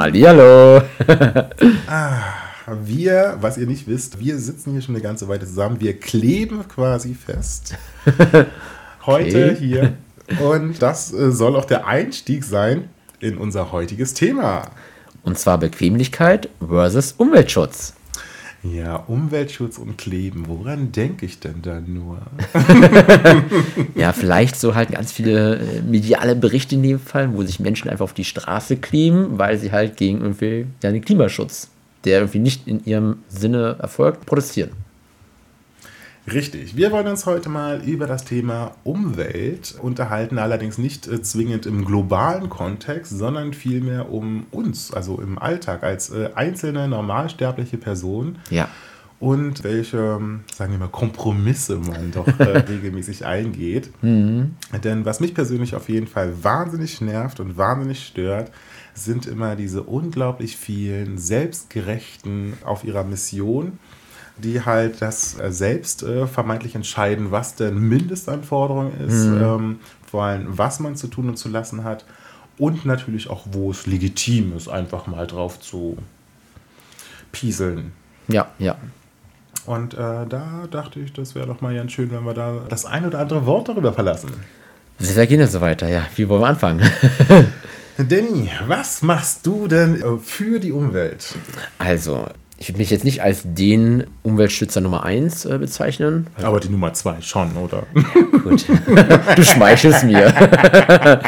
Hallihallo. ah, wir, was ihr nicht wisst, wir sitzen hier schon eine ganze Weile zusammen. Wir kleben quasi fest. Heute okay. hier. Und das äh, soll auch der Einstieg sein in unser heutiges Thema. Und zwar Bequemlichkeit versus Umweltschutz. Ja, Umweltschutz und Kleben, woran denke ich denn da nur? ja, vielleicht so halt ganz viele äh, mediale Berichte in dem Fall, wo sich Menschen einfach auf die Straße kleben, weil sie halt gegen irgendwie ja, den Klimaschutz, der irgendwie nicht in ihrem Sinne erfolgt, protestieren. Richtig. Wir wollen uns heute mal über das Thema Umwelt unterhalten, allerdings nicht äh, zwingend im globalen Kontext, sondern vielmehr um uns, also im Alltag als äh, einzelne normalsterbliche Person. Ja. Und welche, sagen wir mal, Kompromisse man doch äh, regelmäßig eingeht. Mhm. Denn was mich persönlich auf jeden Fall wahnsinnig nervt und wahnsinnig stört, sind immer diese unglaublich vielen selbstgerechten auf ihrer Mission die halt das äh, selbst äh, vermeintlich entscheiden, was denn Mindestanforderung ist, mhm. ähm, vor allem was man zu tun und zu lassen hat und natürlich auch, wo es legitim ist, einfach mal drauf zu pieseln. Ja, ja. Und äh, da dachte ich, das wäre doch mal ganz schön, wenn wir da das ein oder andere Wort darüber verlassen. Sehr gerne so weiter, ja. Wie wollen wir anfangen? Danny, was machst du denn äh, für die Umwelt? Also, ich würde mich jetzt nicht als den Umweltschützer Nummer 1 äh, bezeichnen. Aber die Nummer 2 schon, oder? Gut. du schmeichelst mir.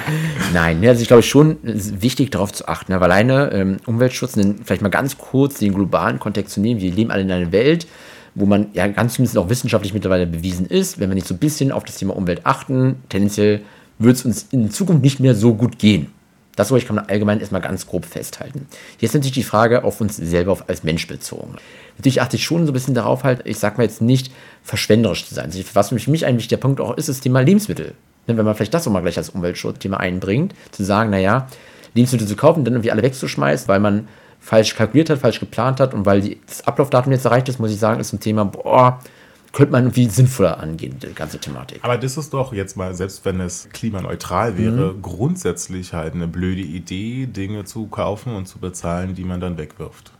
Nein, also ich glaube schon wichtig darauf zu achten, weil alleine ähm, Umweltschutz, vielleicht mal ganz kurz den globalen Kontext zu nehmen. Wir leben alle in einer Welt, wo man ja ganz zumindest auch wissenschaftlich mittlerweile bewiesen ist, wenn wir nicht so ein bisschen auf das Thema Umwelt achten, tendenziell wird es uns in Zukunft nicht mehr so gut gehen. Das, glaube ich, kann allgemein erstmal ganz grob festhalten. Jetzt natürlich die Frage auf uns selber als Mensch bezogen. Natürlich achte ich schon so ein bisschen darauf, halt, ich sag mal jetzt nicht verschwenderisch zu sein. Also was für mich ein wichtiger Punkt auch ist, ist das Thema Lebensmittel. Wenn man vielleicht das auch mal gleich als Umweltschutzthema einbringt, zu sagen, naja, Lebensmittel zu kaufen, dann irgendwie alle wegzuschmeißen, weil man falsch kalkuliert hat, falsch geplant hat und weil das Ablaufdatum jetzt erreicht ist, muss ich sagen, ist ein Thema, boah, könnte man irgendwie sinnvoller angehen, die ganze Thematik. Aber das ist doch jetzt mal, selbst wenn es klimaneutral wäre, mhm. grundsätzlich halt eine blöde Idee, Dinge zu kaufen und zu bezahlen, die man dann wegwirft.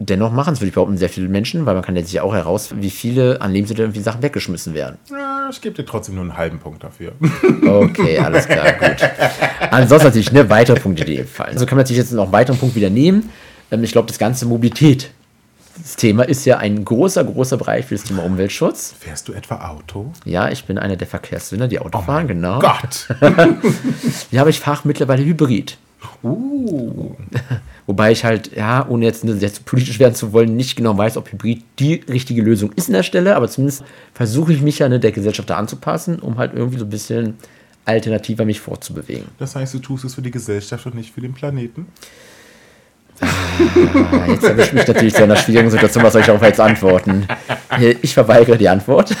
Dennoch machen es, würde ich behaupten, sehr viele Menschen, weil man kann jetzt ja auch heraus, wie viele an Lebensmitteln wie Sachen weggeschmissen werden. Ja, ich gebe dir trotzdem nur einen halben Punkt dafür. Okay, alles klar, gut. Ansonsten natürlich ne, weitere Punkte, die fallen. Also kann man natürlich jetzt noch einen weiteren Punkt wieder nehmen. Ähm, ich glaube, das ganze Mobilität das Thema ist ja ein großer, großer Bereich für das Thema Umweltschutz. Fährst du etwa Auto? Ja, ich bin einer der Verkehrssünder, die Auto oh fahren, genau. Gott! ja, aber ich fahre mittlerweile Hybrid. Uh. Wobei ich halt, ja, ohne jetzt sehr politisch werden zu wollen, nicht genau weiß, ob Hybrid die richtige Lösung ist an der Stelle, aber zumindest versuche ich mich ja ne, der Gesellschaft da anzupassen, um halt irgendwie so ein bisschen alternativer mich fortzubewegen. Das heißt, du tust es für die Gesellschaft und nicht für den Planeten? Ah, jetzt erwischt mich natürlich zu einer schwierigen Situation. Was soll ich darauf jetzt antworten? Ich verweigere die Antwort.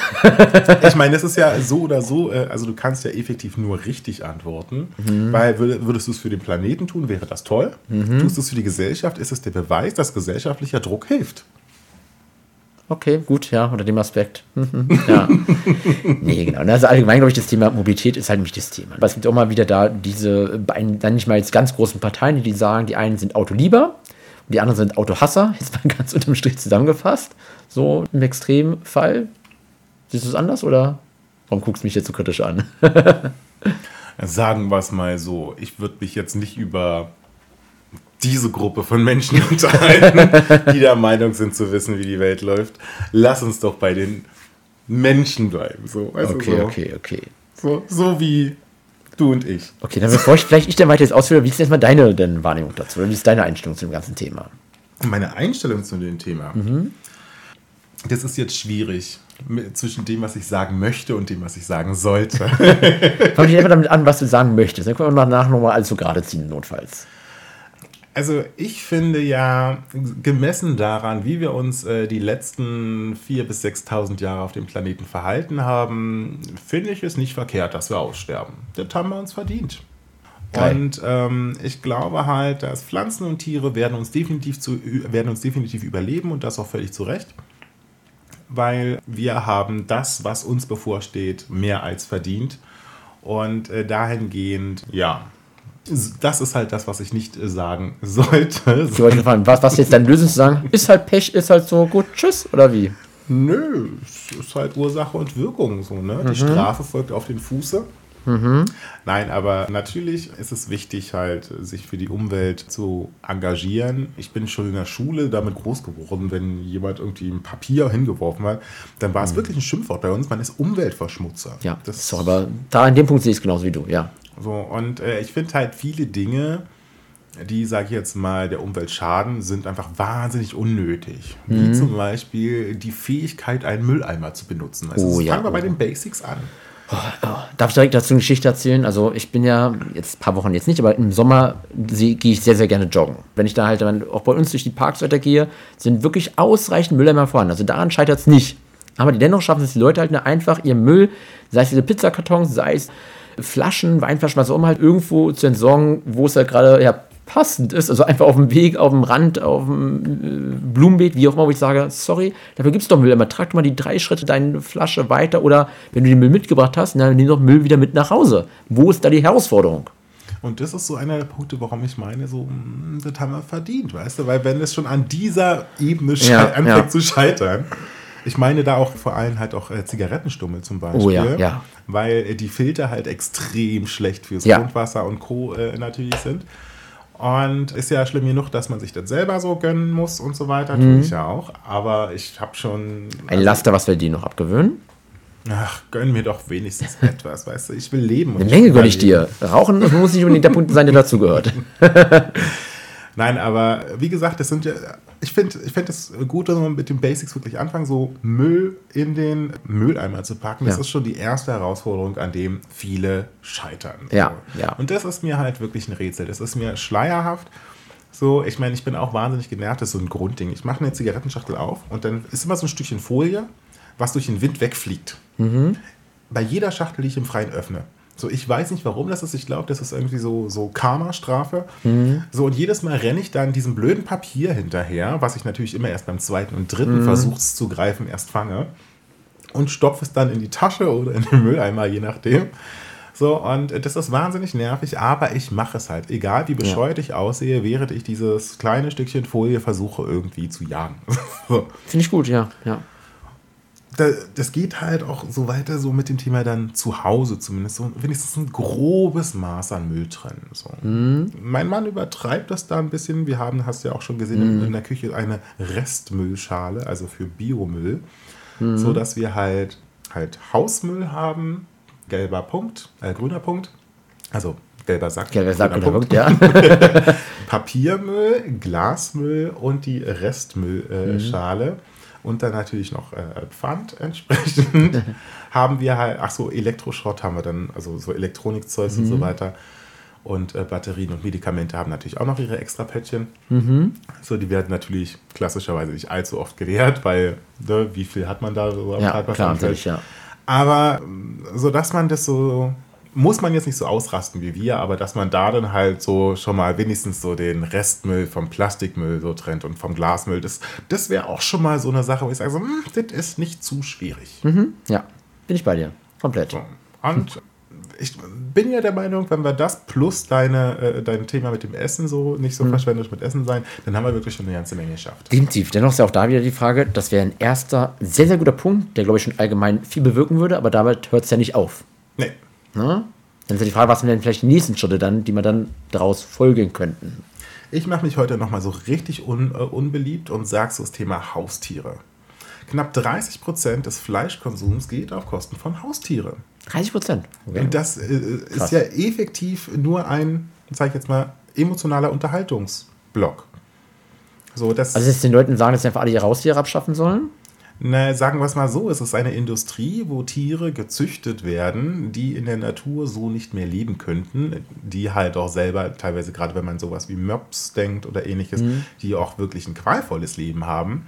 Ich meine, das ist ja so oder so, äh, also du kannst ja effektiv nur richtig antworten, mhm. weil würdest du es für den Planeten tun, wäre das toll. Mhm. Tust du es für die Gesellschaft, ist es der Beweis, dass gesellschaftlicher Druck hilft. Okay, gut, ja, unter dem Aspekt. Mhm, ja. nee, genau. Also allgemein, glaube ich, das Thema Mobilität ist halt ein wichtiges Thema. Aber es gibt auch mal wieder da diese beiden, dann nicht mal jetzt ganz großen Parteien, die sagen, die einen sind Autolieber und die anderen sind Autohasser. Jetzt mal ganz unterm Strich zusammengefasst. So im Extremfall. Siehst du es anders oder warum guckst du mich jetzt so kritisch an? Sagen wir es mal so. Ich würde mich jetzt nicht über diese Gruppe von Menschen unterhalten, die der Meinung sind zu wissen, wie die Welt läuft. Lass uns doch bei den Menschen bleiben. So, weißt okay, so. okay, okay. So, so wie du und ich. Okay, dann bevor ich vielleicht ich dann weiter jetzt ausführe, wie ist jetzt mal deine denn Wahrnehmung dazu? Oder wie ist deine Einstellung zu dem ganzen Thema? Meine Einstellung zu dem Thema? Mhm. das ist jetzt schwierig zwischen dem, was ich sagen möchte und dem, was ich sagen sollte. Fang dich einfach damit an, was du sagen möchtest. Dann können wir danach nochmal alles so gerade ziehen, notfalls. Also ich finde ja, gemessen daran, wie wir uns äh, die letzten 4.000 bis 6.000 Jahre auf dem Planeten verhalten haben, finde ich es nicht verkehrt, dass wir aussterben. Das haben wir uns verdient. Geil. Und ähm, ich glaube halt, dass Pflanzen und Tiere werden uns, definitiv zu, werden uns definitiv überleben und das auch völlig zu Recht. Weil wir haben das, was uns bevorsteht, mehr als verdient. Und äh, dahingehend, ja, das ist halt das, was ich nicht äh, sagen sollte. Ich wollte fragen, was, was jetzt deine Lösung zu sagen? Ist halt Pech, ist halt so gut, tschüss, oder wie? Nö, es ist halt Ursache und Wirkung so, ne? Die mhm. Strafe folgt auf den Fuße. Mhm. Nein, aber natürlich ist es wichtig, halt, sich für die Umwelt zu engagieren. Ich bin schon in der Schule damit groß geworden, wenn jemand irgendwie ein Papier hingeworfen hat, dann war es mhm. wirklich ein Schimpfwort bei uns. Man ist Umweltverschmutzer. Ja, das so, aber da in dem Punkt sehe ich es genauso wie du, ja. So, und äh, ich finde halt viele Dinge, die, sage ich jetzt mal, der Umwelt schaden, sind einfach wahnsinnig unnötig. Mhm. Wie zum Beispiel die Fähigkeit, einen Mülleimer zu benutzen. Also oh, ja, fangen wir oh. bei den Basics an. Oh, oh. Darf ich direkt dazu eine Geschichte erzählen? Also ich bin ja jetzt ein paar Wochen jetzt nicht, aber im Sommer gehe ich sehr, sehr gerne joggen. Wenn ich da halt dann auch bei uns durch die Parks weiter gehe, sind wirklich ausreichend Mülleimer vorhanden. Also daran scheitert es nicht. Aber dennoch schaffen es die Leute halt einfach ihr Müll, sei es diese Pizzakartons, sei es Flaschen, Weinflaschen, was auch immer halt irgendwo zu entsorgen, wo es halt gerade ja, passend ist. Also einfach auf dem Weg, auf dem Rand, auf dem äh, Blumenbeet, wie auch immer, wo ich sage, sorry, dafür gibt es doch Müll. Aber trag doch mal die drei Schritte deine Flasche weiter oder wenn du den Müll mitgebracht hast, dann nimm doch Müll wieder mit nach Hause. Wo ist da die Herausforderung? Und das ist so einer der Punkte, warum ich meine, so, hm, das haben wir verdient, weißt du? Weil wenn es schon an dieser Ebene ja, anfängt ja. zu scheitern, ich meine da auch vor allem halt auch äh, Zigarettenstummel zum Beispiel. Oh ja, ja. Weil äh, die Filter halt extrem schlecht fürs ja. Grundwasser und Co. Äh, natürlich sind. Und ist ja schlimm genug, dass man sich das selber so gönnen muss und so weiter. Mhm. Tue ich ja auch. Aber ich habe schon. Ein Laster, was wir die noch abgewöhnen? Ach, gönn mir doch wenigstens etwas, weißt du? Ich will leben. Eine Menge gönne ich dir. Rauchen muss nicht unbedingt der Punkt sein, der dazugehört. Nein, aber wie gesagt, das sind ja ich finde ich find es gut, wenn man mit den Basics wirklich anfangen, so Müll in den Mülleimer zu packen. Das ja. ist schon die erste Herausforderung, an dem viele scheitern. Ja, ja. Und das ist mir halt wirklich ein Rätsel. Das ist mir schleierhaft. So, ich meine, ich bin auch wahnsinnig genervt, das ist so ein Grundding. Ich mache eine Zigarettenschachtel auf und dann ist immer so ein Stückchen Folie, was durch den Wind wegfliegt. Mhm. Bei jeder Schachtel, die ich im Freien öffne. So, ich weiß nicht, warum das ist. Ich glaube, das ist irgendwie so, so Karma-Strafe. Mhm. So, und jedes Mal renne ich dann diesem blöden Papier hinterher, was ich natürlich immer erst beim zweiten und dritten mhm. Versuch zu greifen erst fange. Und stopfe es dann in die Tasche oder in den Mülleimer, je nachdem. So, und das ist wahnsinnig nervig, aber ich mache es halt. Egal wie bescheuert ja. ich aussehe, während ich dieses kleine Stückchen Folie versuche irgendwie zu jagen. so. Finde ich gut, ja. ja das geht halt auch so weiter, so mit dem Thema dann zu Hause zumindest, so wenigstens ein grobes Maß an Müll trennen. So. Mhm. Mein Mann übertreibt das da ein bisschen. Wir haben, hast du ja auch schon gesehen, mhm. in der Küche eine Restmüllschale, also für Biomüll, mhm. so dass wir halt, halt Hausmüll haben, gelber Punkt, äh, grüner Punkt, also gelber Sack. Gelber Sack, grüner Punkt, ja. Papiermüll, Glasmüll und die Restmüllschale. Äh, und dann natürlich noch äh, Pfand entsprechend. haben wir halt, ach so, Elektroschrott haben wir dann, also so Elektronikzeugs mhm. und so mhm. weiter. Und äh, Batterien und Medikamente haben natürlich auch noch ihre extra Päckchen. Mhm. So, die werden natürlich klassischerweise nicht allzu oft geleert, weil ne, wie viel hat man da so am ja, Klar, natürlich, ja. Aber so dass man das so muss man jetzt nicht so ausrasten wie wir, aber dass man da dann halt so schon mal wenigstens so den Restmüll vom Plastikmüll so trennt und vom Glasmüll, das, das wäre auch schon mal so eine Sache, wo ich sage, so, hm, das ist nicht zu schwierig. Mhm, ja, bin ich bei dir. Komplett. So. Und ich bin ja der Meinung, wenn wir das plus deine, äh, dein Thema mit dem Essen so nicht so mhm. verschwenderisch mit Essen sein, dann haben wir wirklich schon eine ganze Menge geschafft. Definitiv. Dennoch ist ja auch da wieder die Frage, das wäre ein erster sehr, sehr guter Punkt, der, glaube ich, schon allgemein viel bewirken würde, aber damit hört es ja nicht auf. Nee. Na? Dann ist ja die Frage, was sind denn vielleicht die nächsten Schritte dann, die man dann daraus folgen könnten? Ich mache mich heute nochmal so richtig un, uh, unbeliebt und sage so das Thema Haustiere. Knapp 30 Prozent des Fleischkonsums geht auf Kosten von Haustieren. 30 Prozent? Okay. Und das äh, ist ja effektiv nur ein, sage ich jetzt mal, emotionaler Unterhaltungsblock. So, das also, dass den Leuten sagen, dass sie einfach alle ihre Haustiere abschaffen sollen? Na, sagen wir es mal so, es ist eine Industrie, wo Tiere gezüchtet werden, die in der Natur so nicht mehr leben könnten, die halt auch selber, teilweise gerade wenn man sowas wie Möps denkt oder ähnliches, mhm. die auch wirklich ein qualvolles Leben haben,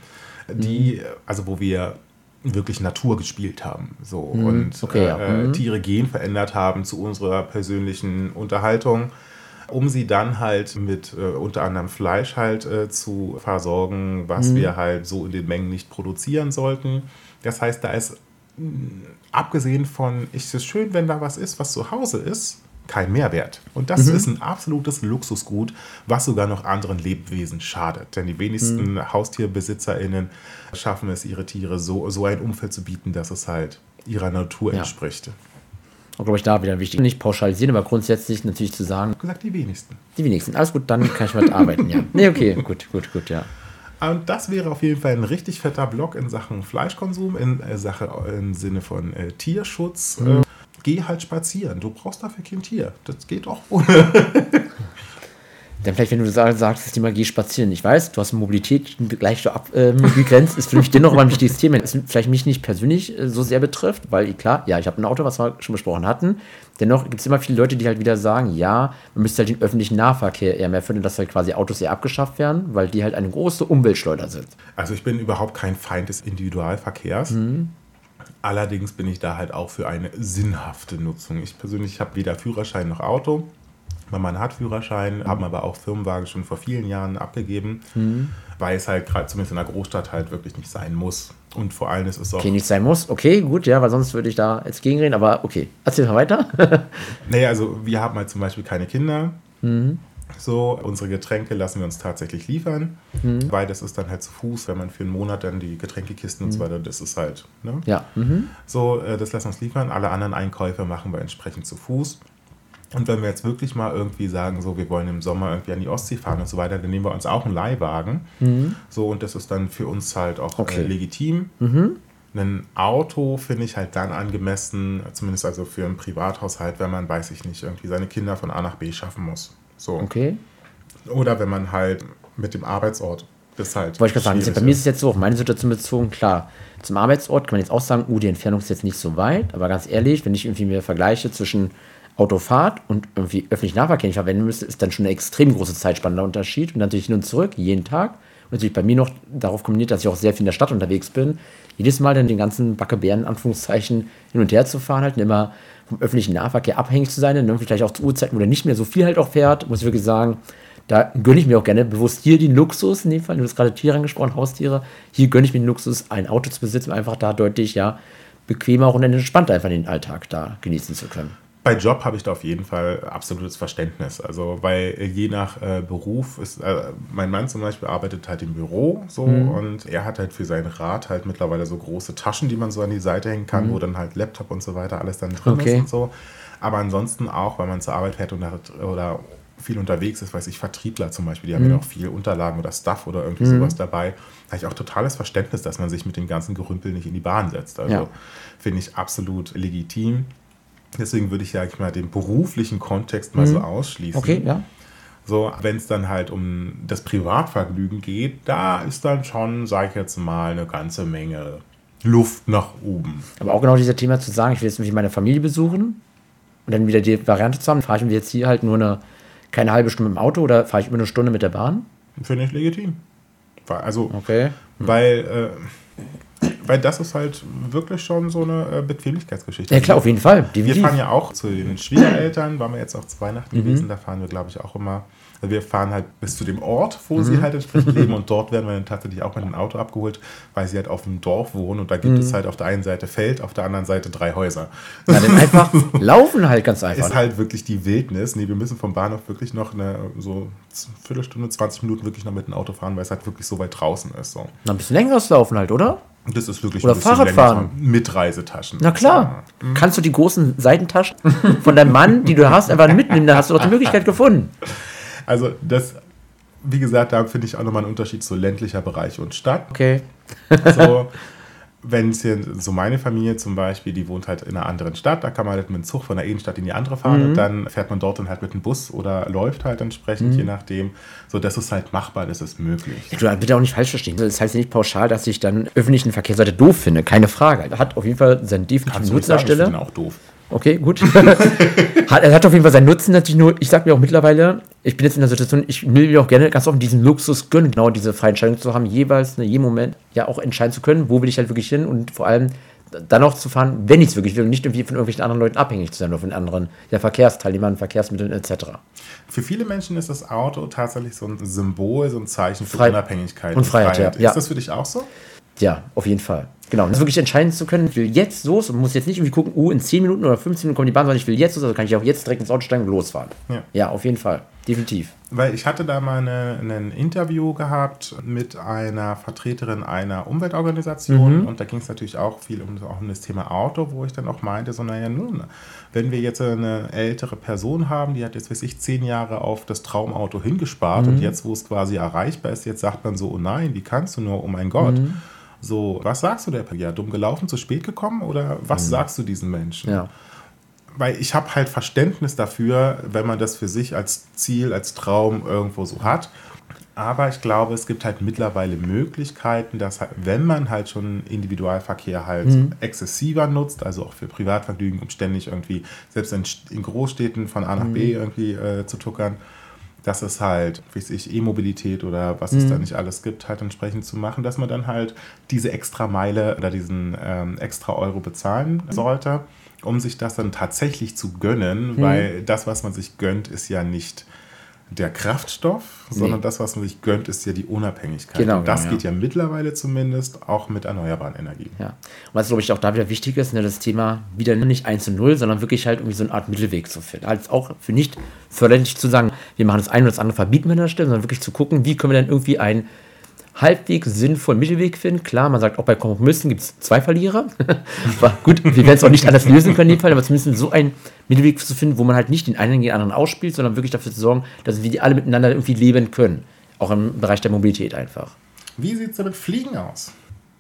die, mhm. also wo wir wirklich Natur gespielt haben. So mhm. und okay, ja. äh, mhm. Tiere gen verändert haben zu unserer persönlichen Unterhaltung um sie dann halt mit äh, unter anderem Fleisch halt äh, zu versorgen, was mhm. wir halt so in den Mengen nicht produzieren sollten. Das heißt, da ist mh, mm, abgesehen von, ist es schön, wenn da was ist, was zu Hause ist, kein Mehrwert. Und das mhm. ist ein absolutes Luxusgut, was sogar noch anderen Lebewesen schadet. Denn die wenigsten mhm. HaustierbesitzerInnen schaffen es, ihre Tiere so, so ein Umfeld zu bieten, dass es halt ihrer Natur ja. entspricht. Und glaube ich, da wieder wichtig. Nicht pauschalisieren, aber grundsätzlich natürlich zu sagen. gesagt, die wenigsten. Die wenigsten. Alles gut, dann kann ich mit arbeiten, ja. Nee, okay, gut, gut, gut, ja. Und das wäre auf jeden Fall ein richtig fetter Block in Sachen Fleischkonsum, in äh, Sache im Sinne von äh, Tierschutz. Mhm. Äh, geh halt spazieren. Du brauchst dafür kein Tier. Das geht auch ohne. Dann vielleicht, wenn du sagst, das Thema geh spazieren. Ich weiß, du hast Mobilität gleich so abgegrenzt, ähm, ist für mich dennoch mal ein wichtiges Thema. Das vielleicht mich nicht persönlich äh, so sehr betrifft, weil klar, ja, ich habe ein Auto, was wir schon besprochen hatten. Dennoch gibt es immer viele Leute, die halt wieder sagen, ja, man müsste halt den öffentlichen Nahverkehr eher mehr finden, dass halt quasi Autos eher abgeschafft werden, weil die halt eine große Umweltschleuder sind. Also ich bin überhaupt kein Feind des Individualverkehrs. Mhm. Allerdings bin ich da halt auch für eine sinnhafte Nutzung. Ich persönlich habe weder Führerschein noch Auto. Mein Mann hat Führerschein, mhm. haben aber auch Firmenwagen schon vor vielen Jahren abgegeben, mhm. weil es halt gerade zumindest in der Großstadt halt wirklich nicht sein muss. Und vor allem ist es auch. Okay, nicht sein muss. Okay, gut, ja, weil sonst würde ich da jetzt gegenreden, aber okay. Erzähl mal weiter. naja, also wir haben halt zum Beispiel keine Kinder. Mhm. So, unsere Getränke lassen wir uns tatsächlich liefern, mhm. weil das ist dann halt zu Fuß, wenn man für einen Monat dann die Getränkekisten mhm. und so mhm. weiter, das ist halt, ne? Ja. Mhm. So, äh, das lassen wir uns liefern. Alle anderen Einkäufe machen wir entsprechend zu Fuß. Und wenn wir jetzt wirklich mal irgendwie sagen, so, wir wollen im Sommer irgendwie an die Ostsee fahren und so weiter, dann nehmen wir uns auch einen Leihwagen. Mhm. So, und das ist dann für uns halt auch äh, okay. äh, legitim. Mhm. Ein Auto finde ich halt dann angemessen, zumindest also für einen Privathaushalt, wenn man, weiß ich nicht, irgendwie seine Kinder von A nach B schaffen muss. So. Okay. Oder wenn man halt mit dem Arbeitsort das halt. Wollte ich gerade sagen, bei mir ist es jetzt so, auf meine Situation bezogen, klar, zum Arbeitsort kann man jetzt auch sagen, uh, die Entfernung ist jetzt nicht so weit, aber ganz ehrlich, wenn ich irgendwie mir vergleiche zwischen Autofahrt und irgendwie öffentlichen Nahverkehr nicht verwenden müsste, ist dann schon eine extrem große Zeitspanne Unterschied. Und natürlich hin und zurück, jeden Tag. Und natürlich bei mir noch darauf kombiniert, dass ich auch sehr viel in der Stadt unterwegs bin. Jedes Mal dann den ganzen Backebären, Anführungszeichen, hin und her zu fahren, halt und immer vom öffentlichen Nahverkehr abhängig zu sein. Und vielleicht auch zu Uhrzeiten, wo der nicht mehr so viel halt auch fährt, muss ich wirklich sagen, da gönne ich mir auch gerne bewusst hier den Luxus, in dem Fall, du hast gerade Tiere angesprochen, Haustiere, hier gönne ich mir den Luxus, ein Auto zu besitzen, einfach da deutlich, ja, bequemer und entspannter einfach den Alltag da genießen zu können. Bei Job habe ich da auf jeden Fall absolutes Verständnis. Also, weil je nach äh, Beruf ist, äh, mein Mann zum Beispiel arbeitet halt im Büro so mhm. und er hat halt für sein Rad halt mittlerweile so große Taschen, die man so an die Seite hängen kann, mhm. wo dann halt Laptop und so weiter alles dann drin okay. ist und so. Aber ansonsten auch, weil man zur Arbeit fährt und hat, oder viel unterwegs ist, weiß ich, Vertriebler zum Beispiel, die haben ja mhm. auch viel Unterlagen oder Stuff oder irgendwie mhm. sowas dabei. Da habe ich auch totales Verständnis, dass man sich mit dem ganzen Gerümpel nicht in die Bahn setzt. Also ja. finde ich absolut legitim. Deswegen würde ich ja mal den beruflichen Kontext mal mhm. so ausschließen. Okay, ja. So, wenn es dann halt um das Privatvergnügen geht, da ist dann schon, sage ich jetzt mal, eine ganze Menge Luft nach oben. Aber auch genau dieser Thema zu sagen, ich will jetzt irgendwie meine Familie besuchen und dann wieder die Variante zu haben, fahre ich mir jetzt hier halt nur eine, keine halbe Stunde mit dem Auto oder fahre ich über eine Stunde mit der Bahn? Finde ich legitim. Also, okay. weil äh, weil das ist halt wirklich schon so eine äh, Bequemlichkeitsgeschichte. Ja klar, auf jeden Fall. Definitiv. Wir fahren ja auch zu den Schwiegereltern, waren wir jetzt auch zu Weihnachten mhm. gewesen, da fahren wir glaube ich auch immer also wir fahren halt bis zu dem Ort, wo mhm. sie halt entsprechend leben und dort werden wir dann tatsächlich auch mit dem Auto abgeholt, weil sie halt auf dem Dorf wohnen und da gibt mhm. es halt auf der einen Seite Feld, auf der anderen Seite drei Häuser. Ja, dann einfach laufen halt ganz einfach. Ist halt wirklich die Wildnis. Nee, wir müssen vom Bahnhof wirklich noch eine so Viertelstunde, 20 Minuten wirklich noch mit dem Auto fahren, weil es halt wirklich so weit draußen ist. So. Na, ein bisschen längeres Laufen halt, oder? Das ist wirklich Oder Fahrradfahren. Mit Reisetaschen. Na klar. Mhm. Kannst du die großen Seitentaschen von deinem Mann, die du hast, einfach mitnehmen? Da hast du doch die Möglichkeit gefunden. Also, das, wie gesagt, da finde ich auch nochmal einen Unterschied zu ländlicher Bereich und Stadt. Okay. so, wenn es hier so meine Familie zum Beispiel, die wohnt halt in einer anderen Stadt, da kann man halt mit dem Zug von der Innenstadt in die andere fahren und dann fährt man dort dann halt mit dem Bus oder läuft halt entsprechend, je nachdem. So, das ist halt machbar, das ist möglich. Du bitte auch nicht falsch verstehen. Das heißt ja nicht pauschal, dass ich dann öffentlichen Verkehrsseite doof finde. Keine Frage. Hat auf jeden Fall seinen definitiven Nutzen der ich Stelle. bin auch doof. Okay, gut. hat, er hat auf jeden Fall seinen Nutzen natürlich nur, ich sag mir auch mittlerweile, ich bin jetzt in der Situation, ich will mir auch gerne ganz offen diesen Luxus gönnen, genau diese freie Entscheidung zu haben, jeweils in jedem Moment ja auch entscheiden zu können, wo will ich halt wirklich hin und vor allem dann auch zu fahren, wenn ich es wirklich will und nicht irgendwie von irgendwelchen anderen Leuten abhängig zu sein oder von anderen ja, Verkehrsteilnehmern, Verkehrsmitteln etc. Für viele Menschen ist das Auto tatsächlich so ein Symbol, so ein Zeichen für Frei- Unabhängigkeit und Freiheit, ja. Ist das für dich auch so? Ja, auf jeden Fall. Genau. Das wirklich entscheiden zu können, ich will jetzt los und muss jetzt nicht irgendwie gucken, uh, in 10 Minuten oder 15 Minuten kommt die Bahn, sondern ich will jetzt los, also kann ich auch jetzt direkt ins Auto steigen und losfahren. Ja. ja auf jeden Fall. Definitiv. Weil ich hatte da mal eine, ein Interview gehabt mit einer Vertreterin einer Umweltorganisation und da ging es natürlich auch viel um, auch um das Thema Auto, wo ich dann auch meinte, so naja nun, wenn wir jetzt eine ältere Person haben, die hat jetzt, weiß ich, zehn Jahre auf das Traumauto hingespart und jetzt, wo es quasi erreichbar ist, jetzt sagt man so, oh nein, wie kannst du nur, oh mein Gott. So, was sagst du der? Ja, dumm gelaufen, zu spät gekommen oder was sagst du diesen Menschen? Ja. weil ich habe halt Verständnis dafür, wenn man das für sich als Ziel, als Traum irgendwo so hat. Aber ich glaube, es gibt halt mittlerweile Möglichkeiten, dass halt, wenn man halt schon Individualverkehr halt exzessiver nutzt, also auch für Privatvergnügen, um ständig irgendwie, selbst in, in Großstädten von A nach B irgendwie äh, zu tuckern, dass es halt, wie weiß ich, E-Mobilität oder was es da nicht alles gibt, halt entsprechend zu machen, dass man dann halt diese extra Meile oder diesen ähm, extra Euro bezahlen sollte, um sich das dann tatsächlich zu gönnen, weil das, was man sich gönnt, ist ja nicht der Kraftstoff, sondern das, was man sich gönnt, ist ja die Unabhängigkeit. Genau, Und das genau, ja. geht ja mittlerweile zumindest auch mit erneuerbaren Energien. Ja. Und was, glaube ich, auch da wieder wichtig ist, ne, das Thema wieder nicht 1 zu 0, sondern wirklich halt irgendwie so eine Art Mittelweg zu finden. Als auch für nicht förderlich zu sagen, wir machen das eine oder das andere verbieten wir an der Stelle, sondern wirklich zu gucken, wie können wir dann irgendwie einen halbwegs sinnvollen Mittelweg finden. Klar, man sagt, auch bei Kompromissen gibt es zwei Verlierer. Aber gut, wir werden es auch nicht anders lösen können in dem Fall, aber zumindest so einen Mittelweg zu finden, wo man halt nicht den einen gegen den anderen ausspielt, sondern wirklich dafür zu sorgen, dass wir die alle miteinander irgendwie leben können. Auch im Bereich der Mobilität einfach. Wie sieht es denn mit Fliegen aus?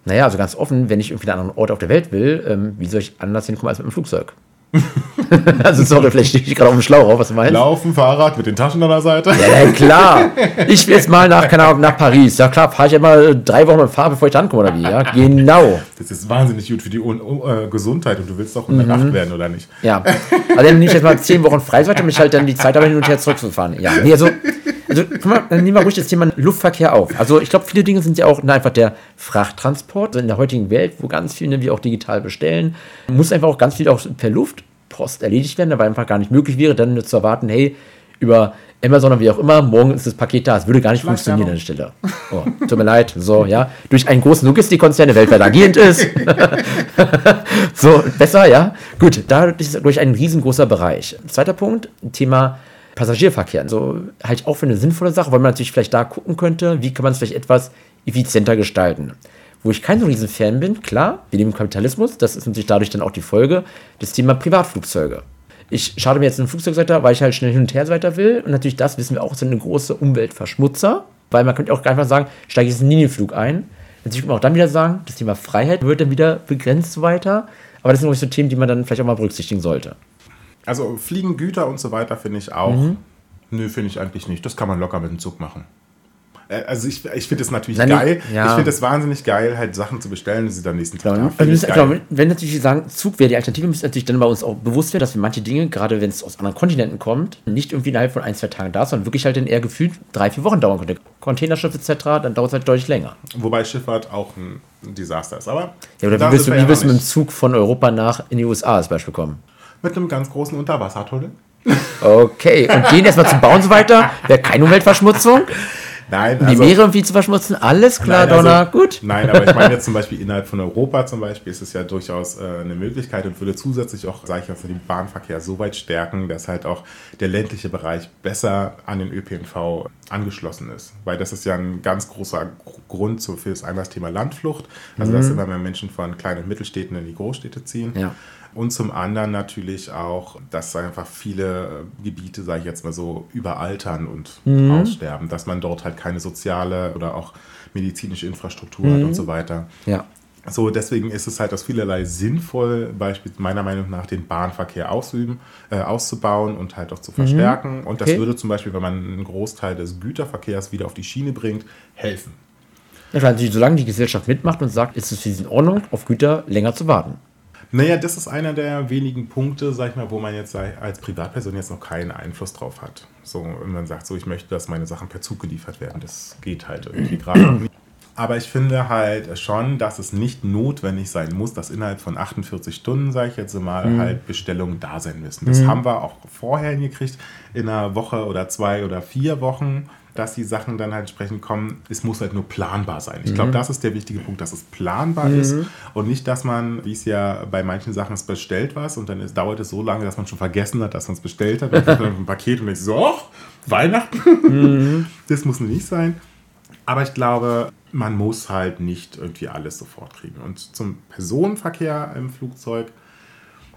Naja, also ganz offen, wenn ich irgendwie einen anderen Ort auf der Welt will, ähm, wie soll ich anders hinkommen als mit dem Flugzeug? also sorry, vielleicht stehe ich gerade auf dem Schlauch auf, was du meinst. Laufen, Fahrrad mit den Taschen an der Seite? Ja, klar. Ich will jetzt mal nach, keine Ahnung, nach Paris. Ja klar, fahre ich ja mal drei Wochen mit dem Fahrrad, bevor ich da ankomme, oder wie? Ja, genau. Das ist wahnsinnig gut für die äh, Gesundheit und du willst doch 108 werden, oder nicht? Ja. Also wenn ich jetzt mal zehn Wochen frei sein, damit ich halt dann die Zeit habe, hin und her zurückzufahren. Ja, nee, also, also guck mal, dann nehmen wir ruhig das Thema Luftverkehr auf. Also ich glaube, viele Dinge sind ja auch na, einfach der Frachttransport. Also in der heutigen Welt, wo ganz viel ne, wir auch digital bestellen, muss einfach auch ganz viel auch per Luftpost erledigt werden, weil einfach gar nicht möglich wäre, dann zu erwarten, hey, über Amazon oder wie auch immer, morgen ist das Paket da. Es würde gar nicht funktionieren an der Stelle. Oh, tut mir leid. So, ja. Durch einen großen Logistikkonzern, der weltweit agierend ist. so, besser, ja. Gut, da ist durch ein riesengroßer Bereich. Zweiter Punkt, Thema Passagierverkehr. So, halt auch für eine sinnvolle Sache, weil man natürlich vielleicht da gucken könnte, wie kann man es vielleicht etwas effizienter gestalten. Wo ich kein so riesen Fan bin, klar, wir im Kapitalismus, das ist natürlich dadurch dann auch die Folge, das Thema Privatflugzeuge. Ich schade mir jetzt einen Flugzeugseiter, weil ich halt schnell hin und her weiter will. Und natürlich das, wissen wir auch, sind eine große Umweltverschmutzer. Weil man könnte auch einfach sagen, steige ich jetzt in einen Linienflug ein. Natürlich kann man auch dann wieder sagen, das Thema Freiheit wird dann wieder begrenzt weiter. Aber das sind, glaube ich, so Themen, die man dann vielleicht auch mal berücksichtigen sollte. Also Fliegen, Güter und so weiter finde ich auch. Mhm. Nö, finde ich eigentlich nicht. Das kann man locker mit dem Zug machen. Also ich, ich finde es natürlich Na, nee, geil. ja. Ich finde es wahnsinnig geil, halt Sachen zu bestellen und sie dann nächsten Tag Genau, also genau, wenn natürlich sagen, Zug wäre die Alternative, müssen natürlich dann bei uns auch bewusst werden, dass wir manche Dinge, gerade wenn es aus anderen Kontinenten kommt, nicht irgendwie innerhalb von ein, zwei Tagen da ist, sondern wirklich halt dann eher gefühlt drei, vier Wochen dauern könnte. Containerschiff etc., dann dauert es halt deutlich länger. Wobei Schifffahrt auch ein Desaster ist. Aber Ja, oder wie willst du, wie willst du mit dem. Zug von Europa nach in die USA als Beispiel kommen? Mit einem ganz großen Unterwassertunnel? Okay, und den erstmal zu bauen so weiter, wäre keine Umweltverschmutzung. Nein, Die also, Meere irgendwie zu verschmutzen, alles klar, Nein, also- Donner, gut. Nein, aber ich meine jetzt zum Beispiel innerhalb von Europa zum Beispiel ist es ja durchaus äh, eine Möglichkeit und würde zusätzlich auch, sage ich jetzt, den Bahnverkehr so weit stärken, dass halt auch der ländliche Bereich besser an den ÖPNV angeschlossen ist. Weil das ist ja ein ganz großer Gr- Grund für das einmal das Thema Landflucht, also dass immer mehr Menschen von kleinen und Mittelstädten in die Großstädte ziehen. Ja. Und zum anderen natürlich auch, dass einfach viele äh, Gebiete, sage ich jetzt mal so, überaltern und aussterben, dass man dort halt keine soziale oder auch medizinische Infrastruktur hat und so weiter. Ja. So, deswegen ist es halt aus vielerlei sinnvoll, beispielsweise meiner Meinung nach den Bahnverkehr ausüben, äh, auszubauen und halt auch zu verstärken. Und das Okay. würde zum Beispiel, wenn man einen Großteil des Güterverkehrs wieder auf die Schiene bringt, helfen. Ja, die- solange die Gesellschaft mitmacht und sagt, ist es für sie in Ordnung, auf Güter länger zu warten. Naja, das ist einer der wenigen Punkte, sag ich mal, wo man jetzt als Privatperson jetzt noch keinen Einfluss drauf hat. So, wenn man sagt, so, ich möchte, dass meine Sachen per Zug geliefert werden. Das geht halt irgendwie gerade noch nicht. Aber ich finde halt schon, dass es nicht notwendig sein muss, dass innerhalb von 48 Stunden, sage ich jetzt mal, halt Bestellungen da sein müssen. Das haben wir auch vorher hingekriegt, in einer Woche oder zwei oder vier Wochen, dass die Sachen dann halt entsprechend kommen. Es muss halt nur planbar sein. Ich glaube, das ist der wichtige Punkt, dass es planbar ist und nicht, dass man, wie es ja bei manchen Sachen ist, bestellt was und dann ist, dauert es so lange, dass man schon vergessen hat, dass man es bestellt hat. Dann kriegt man ein Paket und denkt so, ach, Weihnachten. Das muss nicht sein. Aber ich glaube, man muss halt nicht irgendwie alles sofort kriegen. Und zum Personenverkehr im Flugzeug,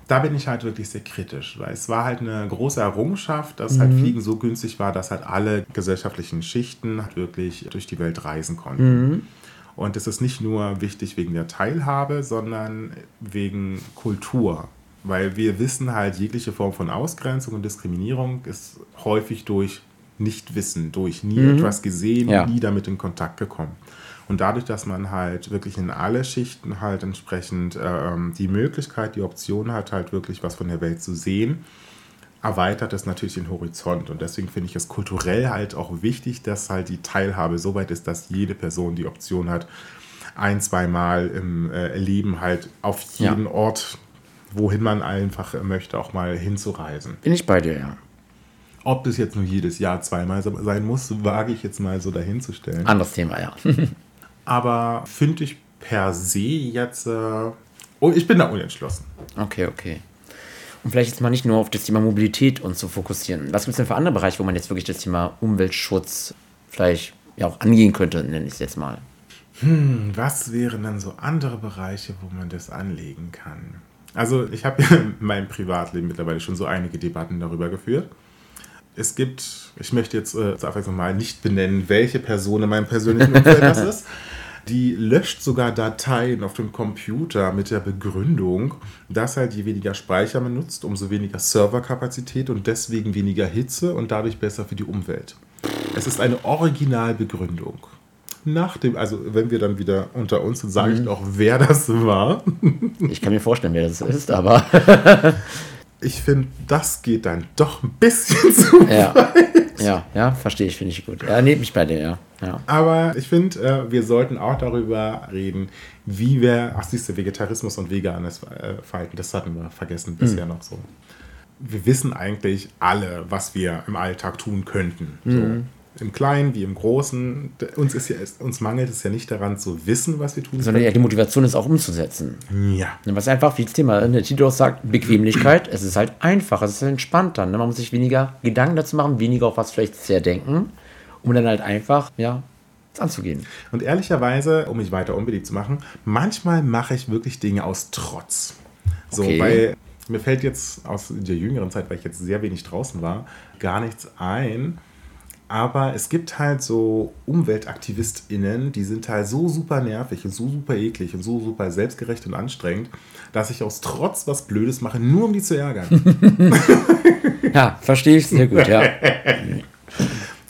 da bin ich halt wirklich sehr kritisch, weil es war halt eine große Errungenschaft, dass halt Fliegen so günstig war, dass halt alle gesellschaftlichen Schichten halt wirklich durch die Welt reisen konnten. Und es ist nicht nur wichtig wegen der Teilhabe, sondern wegen Kultur. Weil wir wissen halt, jegliche Form von Ausgrenzung und Diskriminierung ist häufig durch Nichtwissen, durch nie etwas gesehen, Ja. nie damit in Kontakt gekommen. Und dadurch, dass man halt wirklich in alle Schichten halt entsprechend ähm, die Möglichkeit, die Option hat, halt wirklich was von der Welt zu sehen, erweitert es natürlich den Horizont. Und deswegen finde ich es kulturell halt auch wichtig, dass halt die Teilhabe so weit ist, dass jede Person die Option hat, ein, zweimal im äh, Leben halt auf Ja. jeden Ort, wohin man einfach möchte, auch mal hinzureisen. Bin ich bei dir, ja. Ob das jetzt nur jedes Jahr zweimal sein muss, wage ich jetzt mal so dahinzustellen. Anderes Thema, ja. Aber finde ich per se jetzt. Äh, oh, ich bin da unentschlossen. Okay, okay. Und vielleicht jetzt mal nicht nur auf das Thema Mobilität uns zu fokussieren. Was gibt es denn für andere Bereiche, wo man jetzt wirklich das Thema Umweltschutz vielleicht ja auch angehen könnte, nenne ich es jetzt mal. Was wären dann so andere Bereiche, wo man das anlegen kann? Also, ich habe ja in meinem Privatleben mittlerweile schon so einige Debatten darüber geführt. Es gibt, ich möchte jetzt äh, zur Abwechslung mal nicht benennen, welche Person in meinem persönlichen Umfeld das ist. Die löscht sogar Dateien auf dem Computer mit der Begründung, dass halt je weniger Speicher man nutzt, umso weniger Serverkapazität und deswegen weniger Hitze und dadurch besser für die Umwelt. Es ist eine Originalbegründung. Nach dem, also wenn wir dann wieder unter uns sind, sage ich auch, wer das war. Ich kann mir vorstellen, wer das ist, aber Ich finde, das geht dann doch ein bisschen zu. ja. Ja, ja, verstehe ich, finde ich gut. Ja, nehme mich bei dir, ja. Ja. Aber ich finde, äh, wir sollten auch darüber reden, wie wir, ach siehst du, Vegetarismus und veganes äh, Verhalten, das hatten wir vergessen bisher noch so. Wir wissen eigentlich alle, was wir im Alltag tun könnten. So. Im Kleinen wie im Großen. Uns, ist ja, uns mangelt es ja nicht daran zu wissen, was wir tun Sondern ja, die Motivation ist auch umzusetzen. können. Ja. Ne, Was einfach, wie das Thema, ne, der Titel auch sagt, Bequemlichkeit. Es ist halt einfach, es ist entspannter. Ne? Man muss sich weniger Gedanken dazu machen, weniger auf was vielleicht sehr denken, um dann halt einfach, ja, es anzugehen. Und ehrlicherweise, um mich weiter unbeliebt zu machen, manchmal mache ich wirklich Dinge aus Trotz. So, Okay. weil mir fällt jetzt aus der jüngeren Zeit, weil ich jetzt sehr wenig draußen war, gar nichts ein. Aber es gibt halt so UmweltaktivistInnen, die sind halt so super nervig und so super eklig und so super selbstgerecht und anstrengend, dass ich aus Trotz was Blödes mache, nur um die zu ärgern. Ja, verstehe ich sehr gut, ja.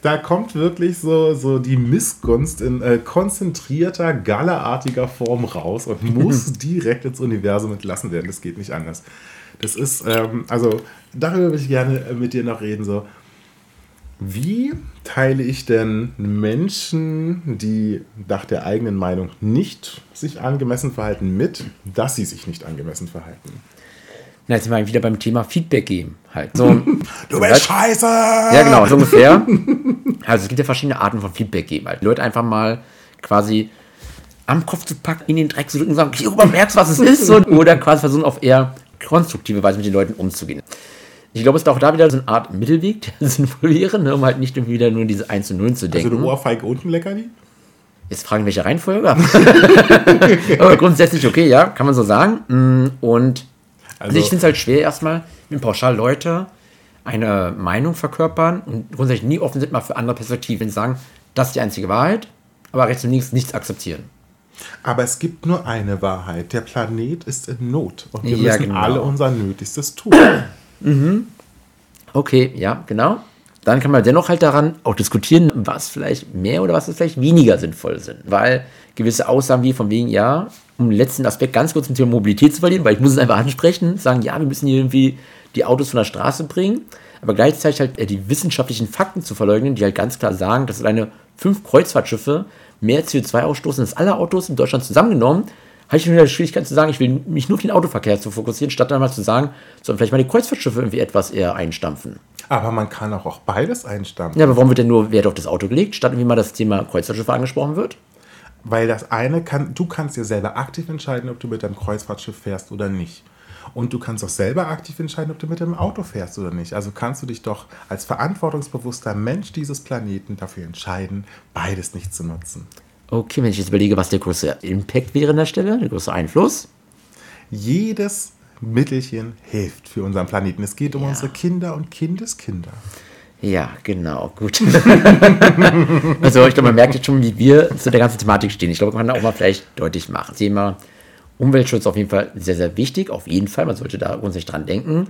Da kommt wirklich so, so die Missgunst in äh, konzentrierter, gallerartiger Form raus und muss direkt ins Universum entlassen werden. Das geht nicht anders. Das ist, ähm, also darüber würde ich gerne äh, mit dir noch reden. So, wie teile ich denn Menschen, die nach der eigenen Meinung nicht sich angemessen verhalten, mit, dass sie sich nicht angemessen verhalten? Na, jetzt sind wir wieder beim Thema Feedback geben. Halt. So, Du bist scheiße! Ja, genau, so ungefähr. Also es gibt ja verschiedene Arten von Feedback geben. Halt. Die Leute einfach mal quasi am Kopf zu packen, in den Dreck zu drücken und sagen, okay, Ober, merkst, was es ist? So, oder quasi versuchen, auf eher konstruktive Weise mit den Leuten umzugehen. Ich glaube, es ist auch da wieder so eine Art Mittelweg, der sinnvoll wäre, ne, um halt nicht irgendwie wieder nur diese 1 zu 0 zu Also denken. eine Ohrfeige und ein Leckerli? Jetzt fragen, welche Reihenfolge? Aber grundsätzlich okay, ja, kann man so sagen. Mm, Und also, ich finde es halt schwer, erstmal, wenn pauschal Leute eine Meinung verkörpern und grundsätzlich nie offen sind mal für andere Perspektiven, sagen, das ist die einzige Wahrheit, aber rechts und links nichts akzeptieren. Aber es gibt nur eine Wahrheit. Der Planet ist in Not. Und wir Ja, müssen genau. alle unser Nötigstes tun. Okay, ja, genau. Dann kann man dennoch halt daran auch diskutieren, was vielleicht mehr oder was vielleicht weniger sinnvoll sind. Weil gewisse Aussagen wie von wegen, ja, um den letzten Aspekt ganz kurz zum Thema Mobilität zu verlieren, weil ich muss es einfach ansprechen, sagen, ja, wir müssen hier irgendwie die Autos von der Straße bringen, aber gleichzeitig halt äh, die wissenschaftlichen Fakten zu verleugnen, die halt ganz klar sagen, dass alleine fünf Kreuzfahrtschiffe mehr CO2 ausstoßen als alle Autos in Deutschland zusammengenommen, habe ich wieder Schwierigkeiten zu sagen, ich will mich nur auf den Autoverkehr zu fokussieren, statt dann mal zu sagen, sollen vielleicht mal die Kreuzfahrtschiffe irgendwie etwas eher einstampfen. Aber man kann auch, auch beides einstampfen. Ja, aber warum wird denn nur Wert auf das Auto gelegt, statt wie mal das Thema Kreuzfahrtschiffe angesprochen wird? Weil das eine kann, du kannst dir selber aktiv entscheiden, ob du mit deinem Kreuzfahrtschiff fährst oder nicht. Und du kannst auch selber aktiv entscheiden, ob du mit dem Auto fährst oder nicht. Also kannst du dich doch als verantwortungsbewusster Mensch dieses Planeten dafür entscheiden, beides nicht zu nutzen. Okay, wenn ich jetzt überlege, was der größte Impact wäre an der Stelle, der größte Einfluss. Jedes Mittelchen hilft für unseren Planeten. Es geht um Ja. unsere Kinder und Kindeskinder. Ja, genau, gut. also ich glaube, man merkt jetzt schon, wie wir zu der ganzen Thematik stehen. Ich glaube, man kann auch mal vielleicht deutlich machen. Thema Umweltschutz auf jeden Fall sehr, sehr wichtig. Auf jeden Fall, man sollte da grundsätzlich dran denken.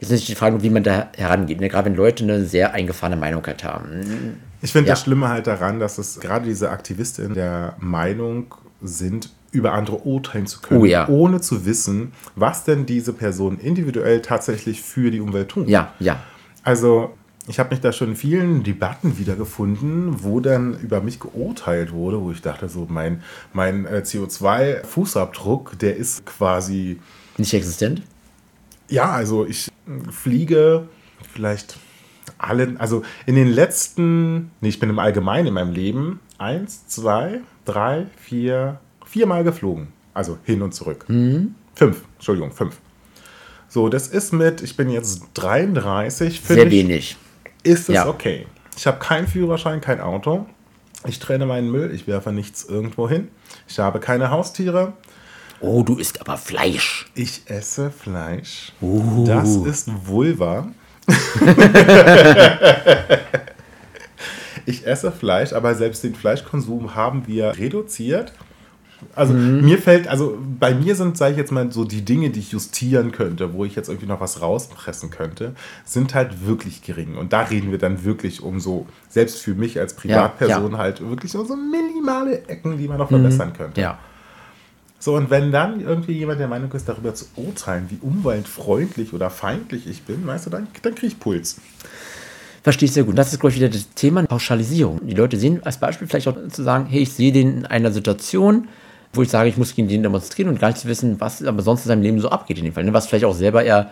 Jetzt ist die Frage, wie man da herangeht. Ne? Gerade wenn Leute eine sehr eingefahrene Meinung halt haben. Ich finde Ja. das Schlimme halt daran, dass es gerade diese Aktivistinnen der Meinung sind, über andere urteilen zu können, Oh ja. ohne zu wissen, was denn diese Personen individuell tatsächlich für die Umwelt tun. Ja, ja. Also, ich habe mich da schon in vielen Debatten wiedergefunden, wo dann über mich geurteilt wurde, wo ich dachte, so mein, mein äh, CO2-Fußabdruck, der ist quasi, Nicht existent? ja, also ich äh, fliege vielleicht allen, also in den letzten, nee, ich bin im Allgemeinen in meinem Leben eins, zwei, drei, vier, viermal geflogen. Also hin und zurück. Fünf, Entschuldigung, fünf. So, das ist mit, ich bin jetzt 33, finde Sehr ich, wenig. Ist es Ja. okay. Ich habe keinen Führerschein, kein Auto. Ich trenne meinen Müll, ich werfe nichts irgendwo hin. Ich habe keine Haustiere. Oh, du isst aber Fleisch. Ich esse Fleisch. Uh. Das ist Vulva. ich esse Fleisch, aber selbst den Fleischkonsum haben wir reduziert. Also Mhm. mir fällt, also bei mir sind, sage ich jetzt mal, so die Dinge, die ich justieren könnte, wo ich jetzt irgendwie noch was rauspressen könnte, sind halt wirklich gering. Und da reden wir dann wirklich um so, selbst für mich als Privatperson ja. halt wirklich so, so minimale Ecken, die man noch verbessern könnte. Ja. So, und wenn dann irgendwie jemand der Meinung ist, darüber zu urteilen, wie umweltfreundlich oder feindlich ich bin, weißt du, dann, dann kriege ich Puls. Verstehe ich sehr gut. Das ist, glaube ich, wieder das Thema Pauschalisierung. Die Leute sehen als Beispiel vielleicht auch zu sagen, hey, ich sehe den in einer Situation, wo ich sage, ich muss gegen den demonstrieren und gar nicht zu wissen, was aber sonst in seinem Leben so abgeht in dem Fall. Ne? Was vielleicht auch selber eher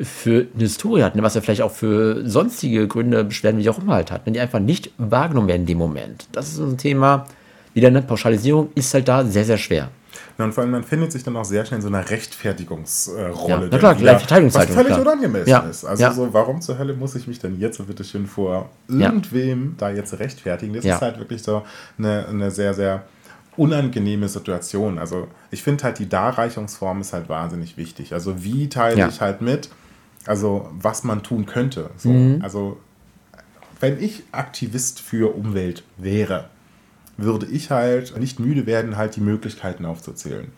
für eine Historie hat, ne? was er vielleicht auch für sonstige Gründe, Beschwerden, wie auch immer halt hat, ne? die einfach nicht wahrgenommen werden in dem Moment. Das ist so ein Thema, wieder eine Pauschalisierung ist halt da sehr, sehr schwer. Ja, Und vor allem, man findet sich dann auch sehr schnell in so einer Rechtfertigungsrolle. Ja, na klar, Verteidigungshaltung, Was völlig klar. unangemessen Ja, ist. Also ja. so, warum zur Hölle muss ich mich denn jetzt bitte schön vor irgendwem da jetzt rechtfertigen? Das ist halt wirklich so eine, eine sehr, sehr unangenehme Situation. Also ich finde halt, die Darreichungsform ist halt wahnsinnig wichtig. Also wie teile Ja. ich halt mit, also was man tun könnte. So, Mhm. Also wenn ich Aktivist für Umwelt wäre, würde ich halt nicht müde werden, halt die Möglichkeiten aufzuzählen.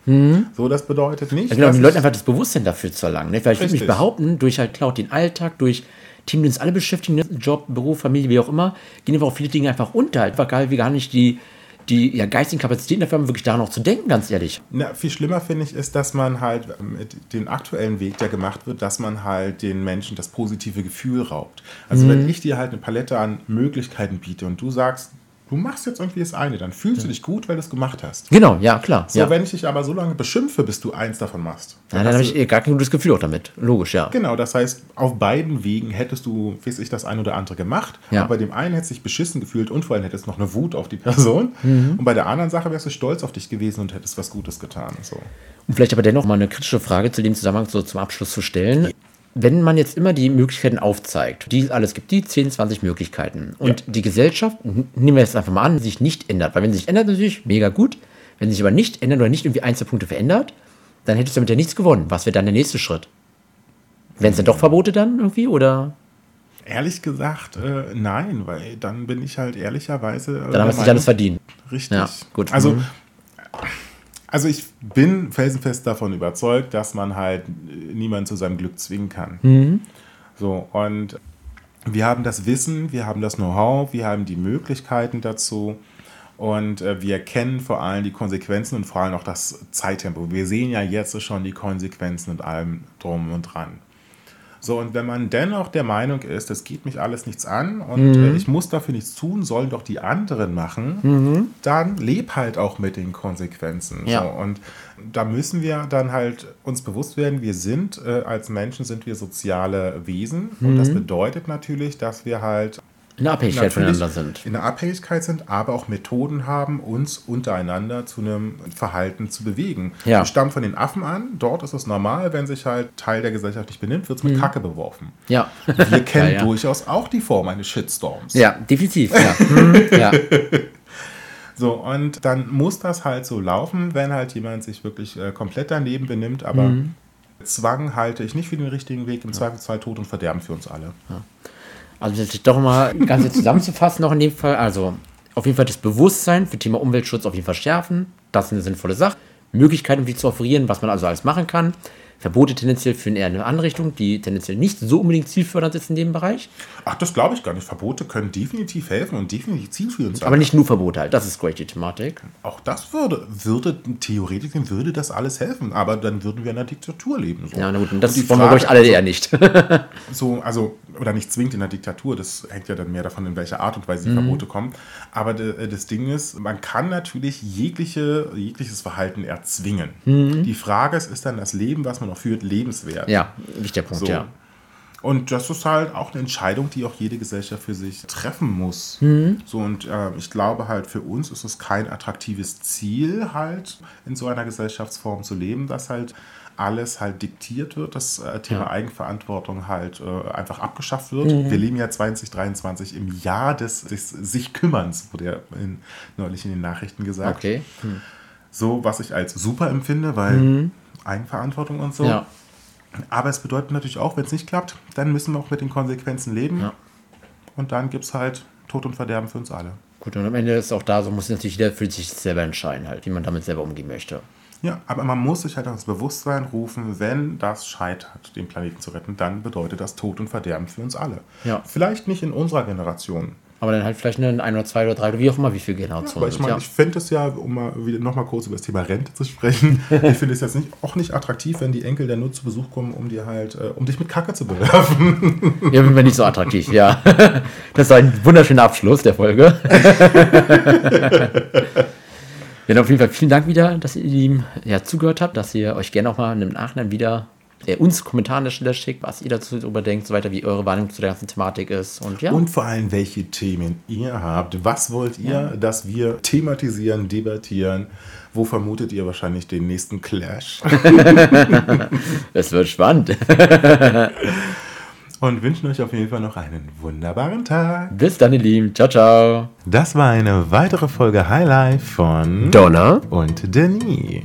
So, das bedeutet nicht, Ja, genau, dass den Leuten einfach das Bewusstsein dafür zu erlangen. Ne? Weil ich würde mich behaupten, durch halt klar den Alltag, durch Team, die uns alle beschäftigen, ne? Job, Beruf, Familie, wie auch immer, gehen einfach auch viele Dinge einfach unter. Halt, weil wir gar nicht die, die ja, geistigen Kapazitäten dafür haben, wirklich daran auch zu denken, ganz ehrlich. Na, viel schlimmer finde ich ist, dass man halt mit dem aktuellen Weg, der gemacht wird, dass man halt den Menschen das positive Gefühl raubt. Also Mhm. wenn ich dir halt eine Palette an Möglichkeiten biete und du sagst, du machst jetzt irgendwie das eine, dann fühlst du dich gut, weil du es gemacht hast. Genau, ja, klar. So, ja. wenn ich dich aber so lange beschimpfe, bis du eins davon machst. ja, dann habe ich eh gar kein gutes Gefühl auch damit. Logisch, ja. Genau, das heißt, auf beiden Wegen hättest du, weiß ich, das ein oder andere gemacht. Ja. Aber bei dem einen hättest du dich beschissen gefühlt und vor allem hättest du noch eine Wut auf die Person. Mhm. Und bei der anderen Sache wärst du stolz auf dich gewesen und hättest was Gutes getan. So. Um vielleicht aber dennoch mal eine kritische Frage zu dem Zusammenhang so zum Abschluss zu stellen. Wenn man jetzt immer die Möglichkeiten aufzeigt, die es alles gibt, die 10, 20 Möglichkeiten, und die Gesellschaft, nehmen wir jetzt einfach mal an, sich nicht ändert, weil wenn sie sich ändert, natürlich mega gut. Wenn sie sich aber nicht ändert oder nicht irgendwie Einzelpunkte verändert, dann hättest du damit ja nichts gewonnen. Was wäre dann der nächste Schritt? Wären es dann doch Verbote dann irgendwie? Oder Ehrlich gesagt, äh, nein, weil dann bin ich halt ehrlicherweise. Äh, dann haben wir es nicht alles verdient. Richtig. Ja, gut. Also, Mhm. Also ich bin felsenfest davon überzeugt, dass man halt niemanden zu seinem Glück zwingen kann. So, und wir haben das Wissen, wir haben das Know-how, wir haben die Möglichkeiten dazu. Und äh, wir kennen vor allem die Konsequenzen und vor allem auch das Zeittempo. Wir sehen ja jetzt schon die Konsequenzen und allem drum und dran. So, und wenn man dennoch der Meinung ist, das geht mich alles nichts an und äh, ich muss dafür nichts tun, sollen doch die anderen machen, dann leb halt auch mit den Konsequenzen. Ja. So, und da müssen wir dann halt uns bewusst werden, wir sind äh, als Menschen sind wir soziale Wesen und das bedeutet natürlich, dass wir halt In der Abhängigkeit voneinander sind. in der Abhängigkeit sind, aber auch Methoden haben, uns untereinander zu einem Verhalten zu bewegen. Ja. Wir stammen von den Affen an. Dort ist es normal, wenn sich halt Teil der Gesellschaft nicht benimmt, wird es mit Kacke beworfen. Ja. Wir kennen Mhm. ja, ja. durchaus auch die Form eines Shitstorms. Ja, definitiv. Ja. Mhm. ja. So, und dann muss das halt so laufen, wenn halt jemand sich wirklich äh, komplett daneben benimmt, aber Mhm. Zwang halte ich nicht für den richtigen Weg, im Zweifelsfall Tod und Verderben für uns alle. Also jetzt doch mal ganz zusammenzufassen noch in dem Fall. Also auf jeden Fall das Bewusstsein für Thema Umweltschutz auf jeden Fall schärfen. Das ist eine sinnvolle Sache. Möglichkeiten wie zu offerieren, was man also alles machen kann. Verbote tendenziell führen eher in eine andere Richtung, die tendenziell nicht so unbedingt zielfördernd ist in dem Bereich. Ach, das glaube ich gar nicht. Verbote können definitiv helfen und definitiv zielführend sein. Aber nicht nur Verbote halt. Das ist gleich die Thematik. Auch das würde, würde theoretisch würde das alles helfen, aber dann würden wir in einer Diktatur leben. So. Ja, na gut, und das die wollen wir, glaube ich, Frage- alle eher nicht. So, also, oder nicht zwingend in der Diktatur, das hängt ja dann mehr davon, in welcher Art und Weise die Mhm. Verbote kommen. Aber de, das Ding ist, man kann natürlich jegliche, jegliches Verhalten erzwingen. Die Frage ist, ist dann das Leben, was man noch führt, lebenswert? Mhm. ja, wichtiger Punkt, So. ja. Und das ist halt auch eine Entscheidung, die auch jede Gesellschaft für sich treffen muss. Mhm. So und äh, ich glaube halt für uns ist es kein attraktives Ziel halt in so einer Gesellschaftsform zu leben, dass halt alles halt diktiert wird, das äh, Thema Ja. Mhm. Eigenverantwortung halt äh, einfach abgeschafft wird. Wir leben ja 2023 im Jahr des, des sich Kümmerns, wurde ja in, neulich in den Nachrichten gesagt. Okay. So, was ich als super empfinde, weil Eigenverantwortung und so. Ja. Aber es bedeutet natürlich auch, wenn es nicht klappt, dann müssen wir auch mit den Konsequenzen leben. Ja. Und dann gibt es halt Tod und Verderben für uns alle. Gut, und am Ende ist auch da, so muss natürlich jeder für sich selber entscheiden, halt, wie man damit selber umgehen möchte. Ja, aber man muss sich halt ans Bewusstsein rufen, wenn das scheitert, den Planeten zu retten, dann bedeutet das Tod und Verderben für uns alle. Ja. Vielleicht nicht in unserer Generation. Aber dann halt vielleicht eine ein oder zwei oder drei oder wie auch immer, wie viele Generationen Aber ich meine, ja. ich fände es ja, um mal wieder nochmal kurz über das Thema Rente zu sprechen, ich finde es jetzt nicht, auch nicht attraktiv, wenn die Enkel dann nur zu Besuch kommen, um dir halt, äh, um dich mit Kacke zu bewerfen. Ja, bin mir nicht so attraktiv, ja. Das war ein wunderschöner Abschluss der Folge. Ja, auf jeden Fall vielen Dank wieder, dass ihr ihm ja, zugehört habt, dass ihr euch gerne auch mal im Nachhinein wieder äh, uns Kommentare an der Stelle schickt, was ihr dazu darüber denkt, so weiter, wie eure Wahrnehmung zu der ganzen Thematik ist. Und ja, Und vor allem, welche Themen ihr habt. Was wollt ihr, dass wir thematisieren, debattieren? Wo vermutet ihr wahrscheinlich den nächsten Clash? es wird spannend. Und wünschen euch auf jeden Fall noch einen wunderbaren Tag. Bis dann, ihr Lieben. Ciao, ciao. Das war eine weitere Folge Highlife von Donner. und Denis.